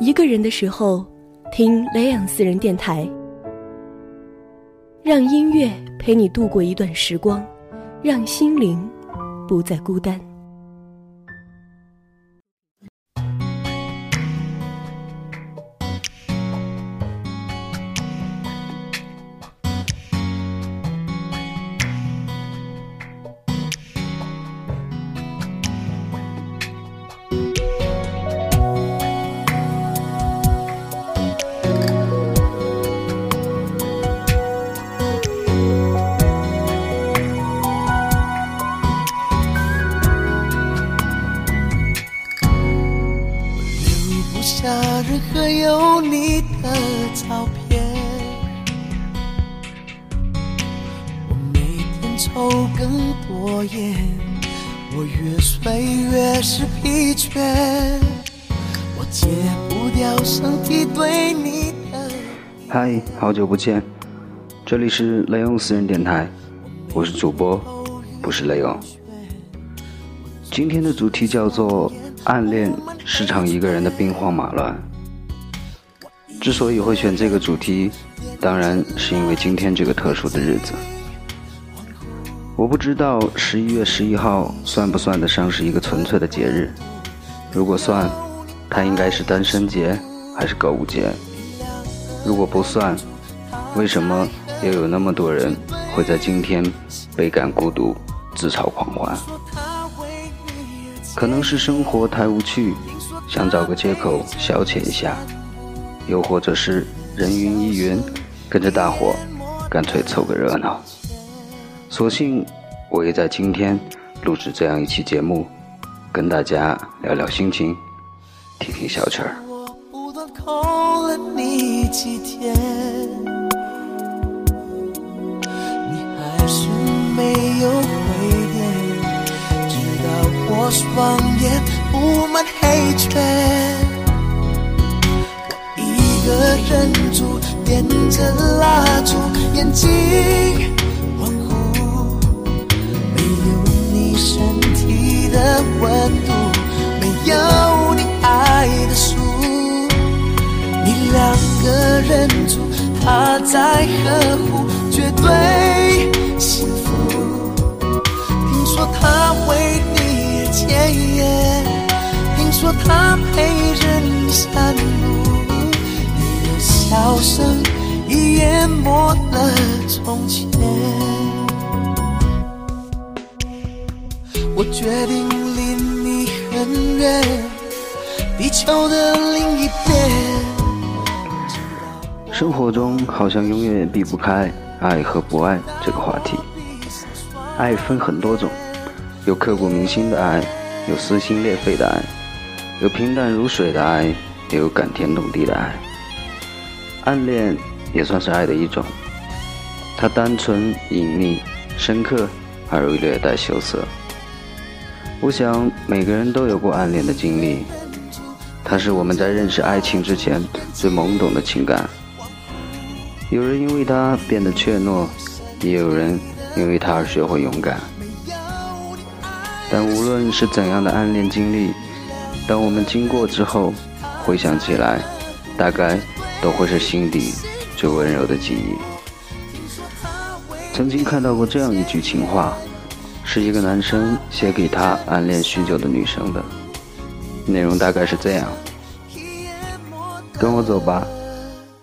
一个人的时候，听雷阳私人电台，让音乐陪你度过一段时光，让心灵不再孤单。照片，我每天抽更多烟，我越睡越是疲倦，我戒不掉身体对你的。嗨，好久不见，这里是雷欧私人电台，我是主播，不是雷欧。今天的主题叫做暗恋是场一个人的兵荒马乱。之所以会选这个主题，当然是因为今天这个特殊的日子。我不知道十一月十一号算不算得上是一个纯粹的节日。如果算，它应该是单身节还是购物节？如果不算，为什么又有那么多人会在今天倍感孤独、自嘲狂欢？可能是生活太无趣，想找个借口消遣一下。又或者是人云亦云，跟着大伙，干脆凑个热闹。索性我也在今天录制这样一期节目，跟大家聊聊心情，听听小曲儿。双眼布满黑圈。个人住，点着蜡烛，眼睛恍惚。没有你身体的温度，没有你爱的书，你两个人住，他在呵护，绝对幸福。听说他为你而戒烟，听说他陪着你散步。笑声已淹没了从前。我决定离你很远，地球的另一边。生活中好像永远也避不开爱和不爱这个话题。爱分很多种，有刻骨铭心的爱，有撕心裂肺的爱，有平淡如水的爱，也有感天动地的爱。暗恋也算是爱的一种，它单纯、隐秘、深刻，而又略带羞涩。我想每个人都有过暗恋的经历，它是我们在认识爱情之前最懵懂的情感。有人因为它变得怯懦，也有人因为它而学会勇敢。但无论是怎样的暗恋经历，当我们经过之后，回想起来，大概。都会是心底最温柔的记忆。曾经看到过这样一句情话，是一个男生写给他暗恋许久的女生的，内容大概是这样：跟我走吧，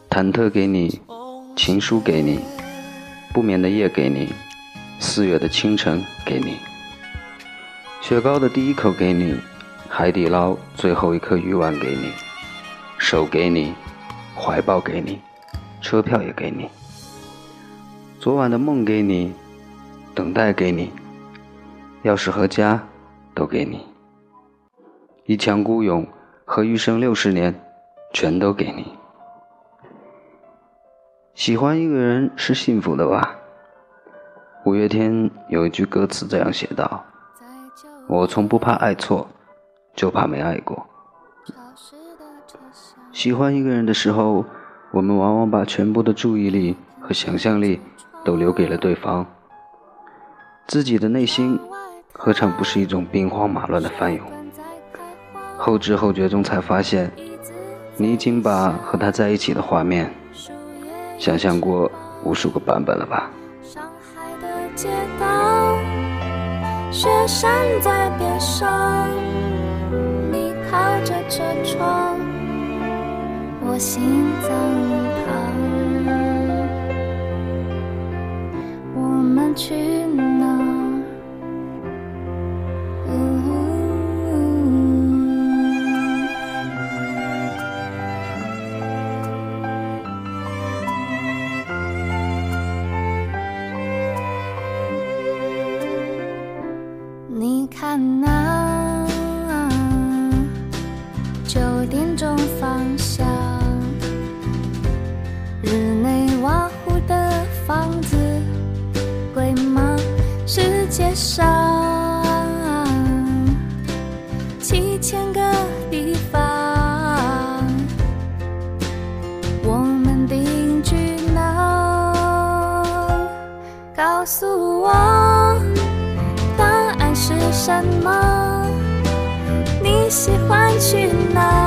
忐忑给你，情书给你，不眠的夜给你，四月的清晨给你，雪糕的第一口给你，海底捞最后一颗鱼丸给你，手给你。怀抱给你，车票也给你，昨晚的梦给你，等待给你，钥匙和家都给你，一腔孤勇和余生六十年全都给你。喜欢一个人是幸福的吧？五月天有一句歌词这样写道：“我从不怕爱错，就怕没爱过。”喜欢一个人的时候，我们往往把全部的注意力和想象力都留给了对方，自己的内心何尝不是一种兵荒马乱的翻涌？后知后觉中才发现，你已经把和他在一起的画面想象过无数个版本了吧？上海的街道，雪山在边上，你靠着车窗，我心脏旁，我们去上七千个地方，我们定居哪？告诉我。答案是什么？你喜欢去哪？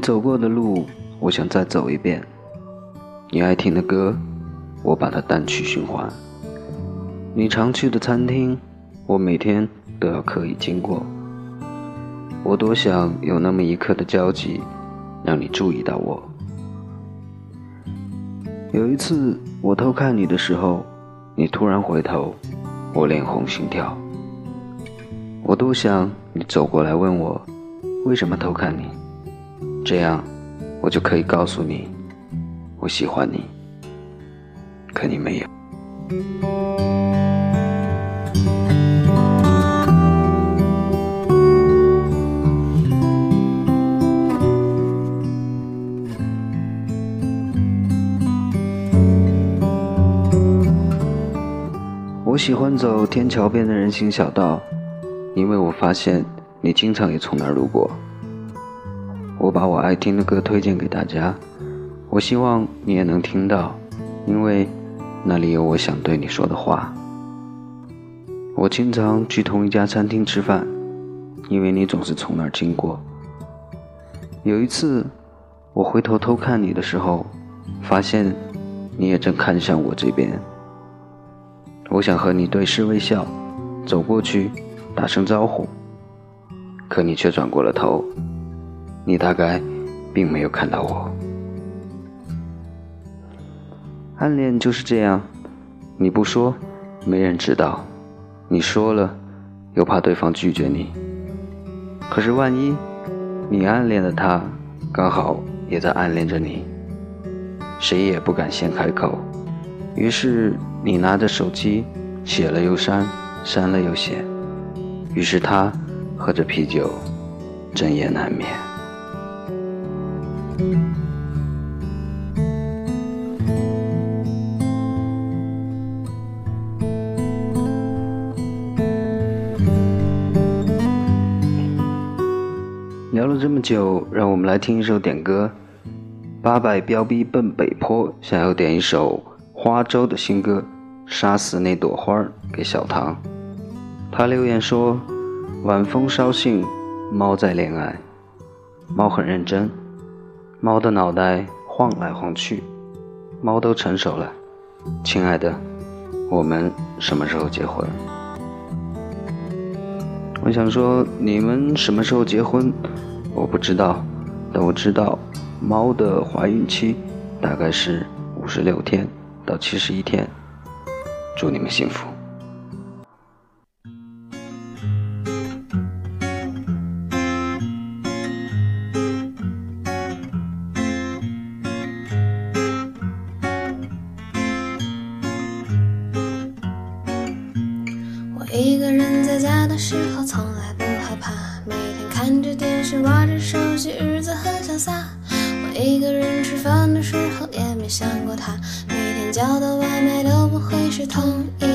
你走过的路，我想再走一遍；你爱听的歌，我把它单曲循环；你常去的餐厅，我每天都要刻意经过。我多想有那么一刻的交集，让你注意到我。有一次我偷看你的时候，你突然回头，我脸红心跳。我多想你走过来问我，为什么偷看你？这样，我就可以告诉你，我喜欢你。可你没有。我喜欢走天桥边的人行小道，因为我发现你经常也从那儿路过。我把我爱听的歌推荐给大家，我希望你也能听到，因为那里有我想对你说的话。我经常去同一家餐厅吃饭，因为你总是从那儿经过。有一次，我回头偷看你的时候，发现你也正看向我这边。我想和你对视微笑，走过去，打声招呼，可你却转过了头。你大概并没有看到我。暗恋就是这样，你不说，没人知道；你说了，又怕对方拒绝你。可是万一你暗恋的他，刚好也在暗恋着你，谁也不敢先开口。于是你拿着手机，写了又删，删了又写。于是他喝着啤酒，整夜难眠。聊了这么久，让我们来听一首点歌。八百标兵奔北坡，想要点一首花粥的新歌《杀死那朵花》给小唐。他留言说：“晚风捎信，猫在恋爱。”猫很认真。猫的脑袋晃来晃去，猫都成熟了。亲爱的，我们什么时候结婚？”我想说，你们什么时候结婚？我不知道，但我知道，猫的怀孕期大概是五十六天到七十一天。祝你们幸福。从来不害怕，每天看着电视，玩着手机，日子很潇洒。我一个人吃饭的时候，也没想过他，每天叫的外卖都不会是同一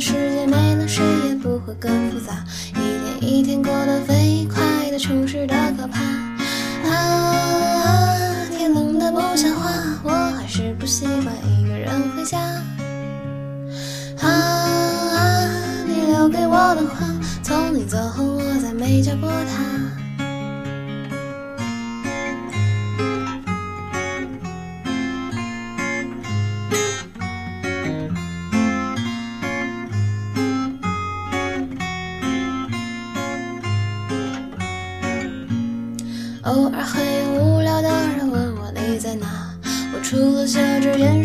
世界没了谁也不会更复杂，一天一天过得飞快的充实的可怕。啊，天冷的不像话，我还是不习惯一个人回家。啊，你留给我的话，从你走后我再没叫过他。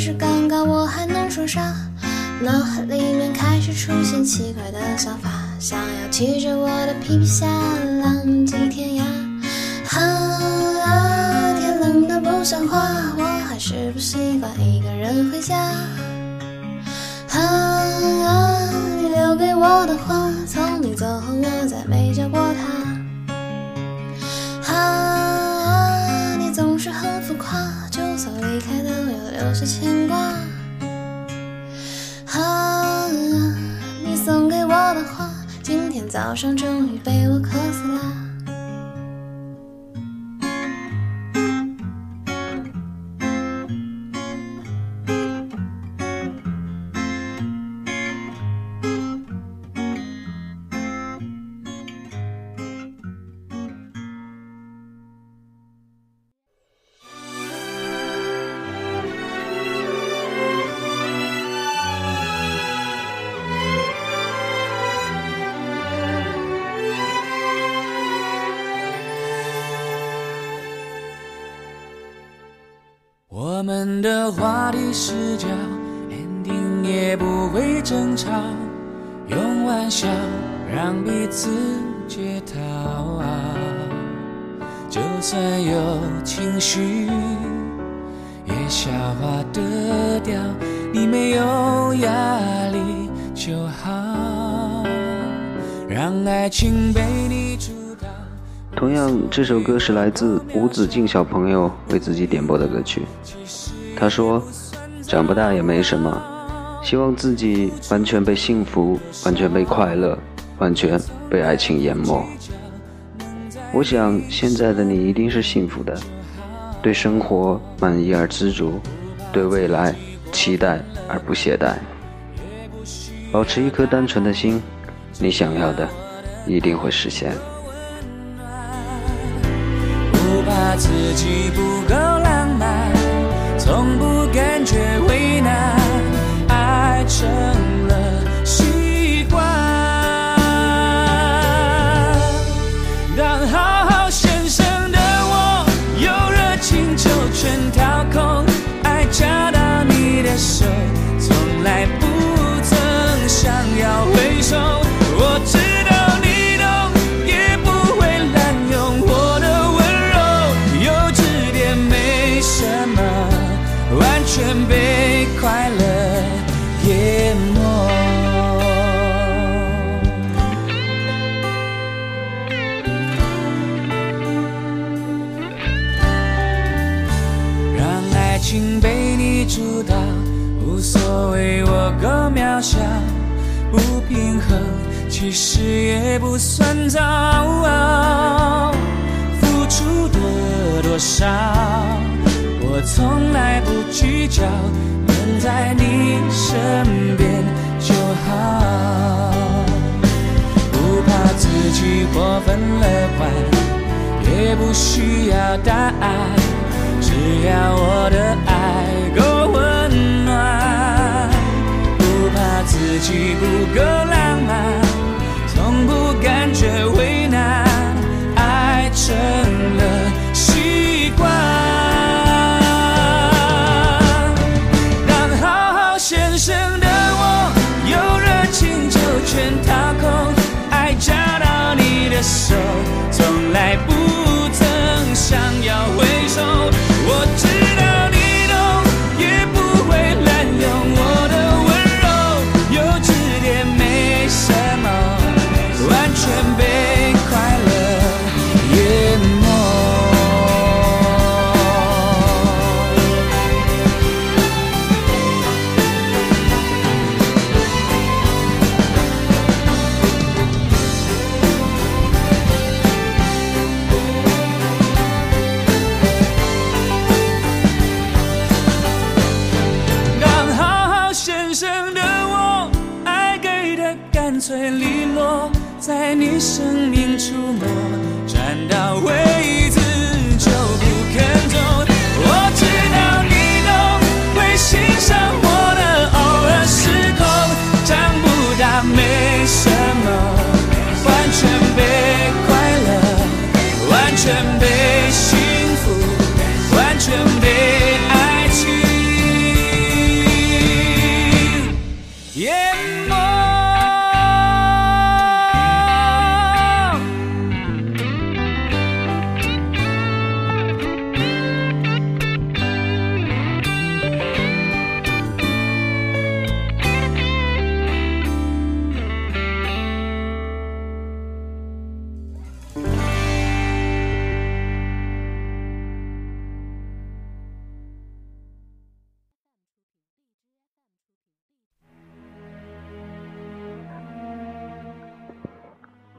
着掩饰尴尬，我还能说啥？脑海里面开始出现奇怪的想法，想要骑着我的皮皮虾浪迹天涯。啊，天冷的不像话，我还是不习惯一个人回家。啊，你留给我的话，从你走后我再没叫过他。啊，你总是很浮夸，是牵挂。啊，你送给我的花，今天早上终于被我渴死了。的话题是叫 ending 也不会争吵，用玩笑让彼此解套啊。就算有情绪，也消化得掉。你没有压力就好，让爱情被你主导。同样，这首歌是来自吴子敬小朋友为自己点播的歌曲。他说：“长不大也没什么，希望自己完全被幸福，完全被快乐，完全被爱情淹没。我想现在的你一定是幸福的，对生活满意而知足，对未来期待而不懈怠。保持一颗单纯的心，你想要的一定会实现。”不怕自己不够要其实也不算糟。付出的多少，我从来不计较，能在你身边就好。不怕自己过分乐观，也不需要答案，只要我的爱够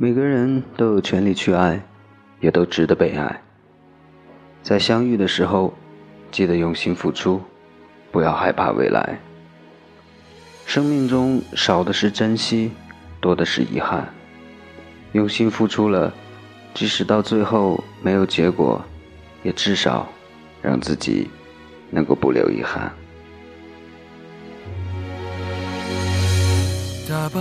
每个人都有权利去爱，也都值得被爱。在相遇的时候，记得用心付出，不要害怕未来。生命中少的是珍惜，多的是遗憾。用心付出了，即使到最后没有结果，也至少让自己能够不留遗憾。打包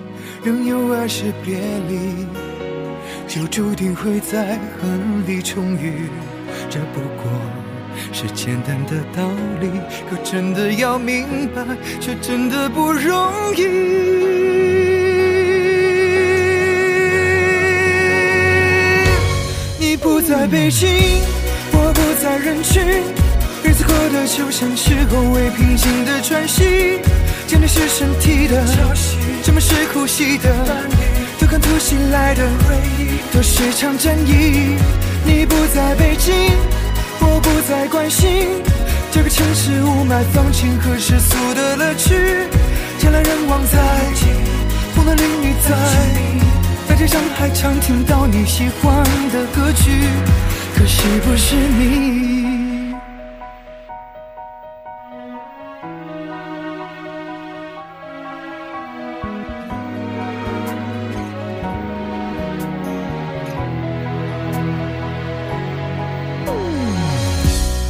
仍有爱是别离，就注定会在恨里重遇。这不过是简单的道理，可真的要明白，却真的不容易。你不在北京，我不在人群，日子过得就像是后未平静的喘息。见的是身体的，什么是呼吸的？都看突袭来的，都是场战役。你不在北京，我不再关心这个城市雾霾、放晴和世俗的乐趣。人来人往在，风的淋雨在，在街上还常听到你喜欢的歌曲，可惜不是你。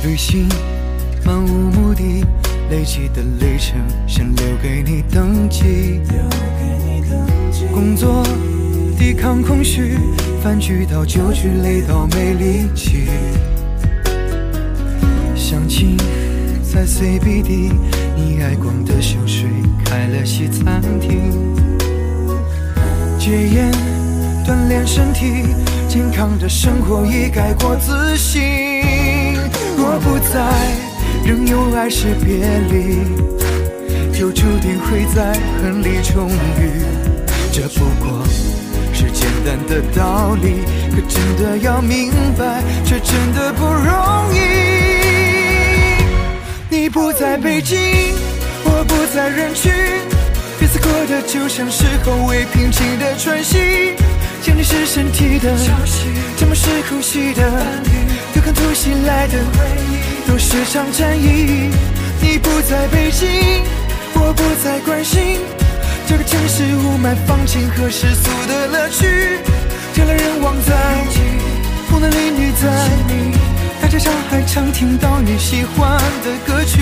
旅行漫无目的，累积的里程想留给你登记。工作抵抗空虚，饭局到酒局累到没力气。相亲在 CBD，你爱逛的秀水开了西餐厅。戒烟，锻炼身体，健康的生活已改过自新。若不在，仍有爱是别离，就注定会在恨里重遇。这不过是简单的道理，可真的要明白，却真的不容易。你不在北京，我不在人群，彼此过得就像是后未平静的喘息。想你是身体的潮汐，沉默是呼吸的伴侣，对抗突袭来的回忆，都是场战役。你不在北京，我不再关心这个城市雾霾、放晴和世俗的乐趣。人来人往在，风的里你在。大街上还常听到你喜欢的歌曲，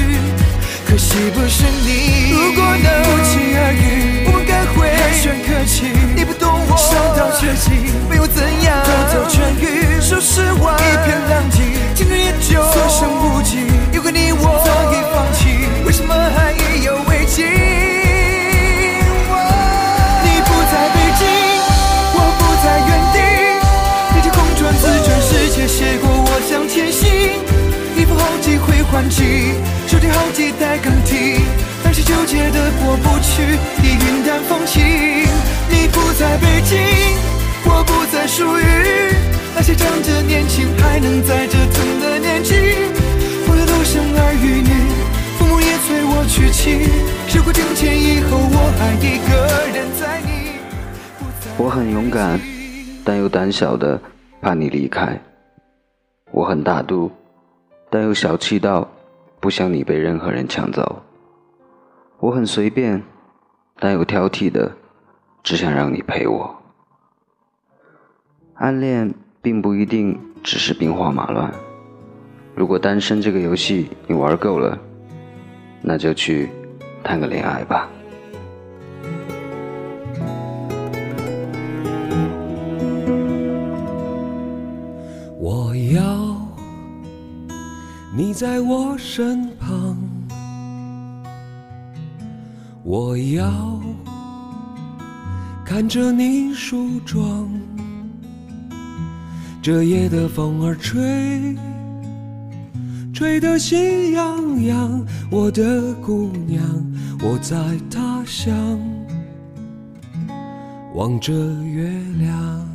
可惜不是你。如果能不期而遇，会寒暄客气。你不懂我，伤到绝境，没有怎样，偷走痊愈。说实话，一片狼藉，青春也就所剩无几。有个你我早已放弃，为什么还意犹未尽？些长着年轻还能在折腾的年纪。我的都生儿育女，父母也催我娶妻。时过境迁以后，我还一个人在你。我很勇敢，但又胆小的怕你离开。我很大度，但又小气到不想你被任何人抢走。我很随便，但又挑剔的只想让你陪我。暗恋并不一定只是兵荒马乱。如果单身这个游戏你玩够了，那就去谈个恋爱吧。我要你在我身旁，我要看着你梳妆。这夜的风儿吹，吹得心痒痒。我的姑娘，我在他乡望着月亮，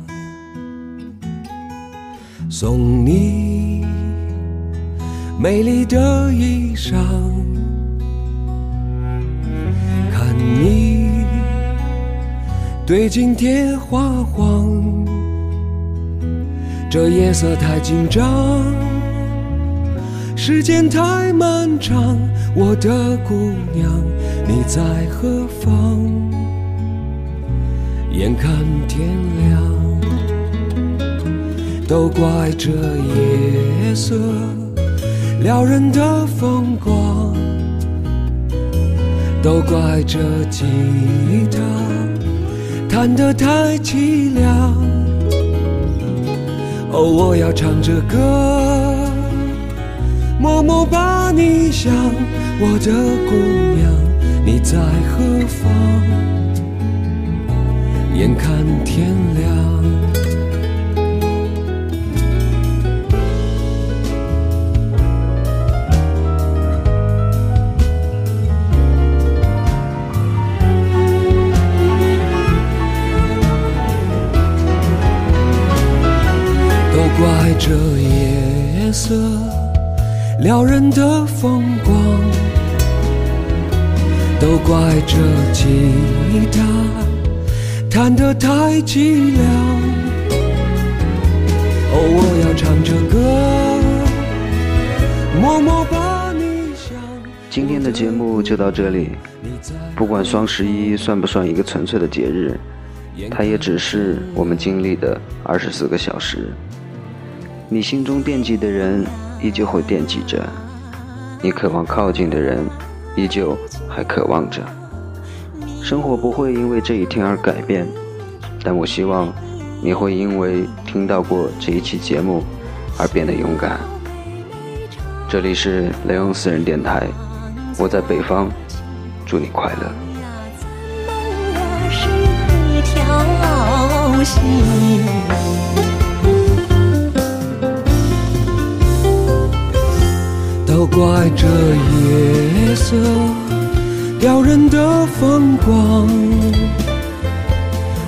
送你。美丽的衣裳，看你对镜贴花黄，这夜色太紧张，时间太漫长，我的姑娘你在何方？眼看天亮，都怪这夜色。撩人的风光，都怪这吉他弹得太凄凉。哦，我要唱着歌，默默把你想，我的姑娘，你在何方？眼看天亮。弹得太寂寥。哦，我要唱着歌，默默把你想。今天的节目就到这里。不管双十一算不算一个纯粹的节日，它也只是我们经历的二十四个小时。你心中惦记的人，依旧会惦记着；你渴望靠近的人，依旧还渴望着。生活不会因为这一天而改变，但我希望你会因为听到过这一期节目而变得勇敢。这里是雷欧私人电台，我在北方，祝你快乐。都怪这夜色撩人的风光，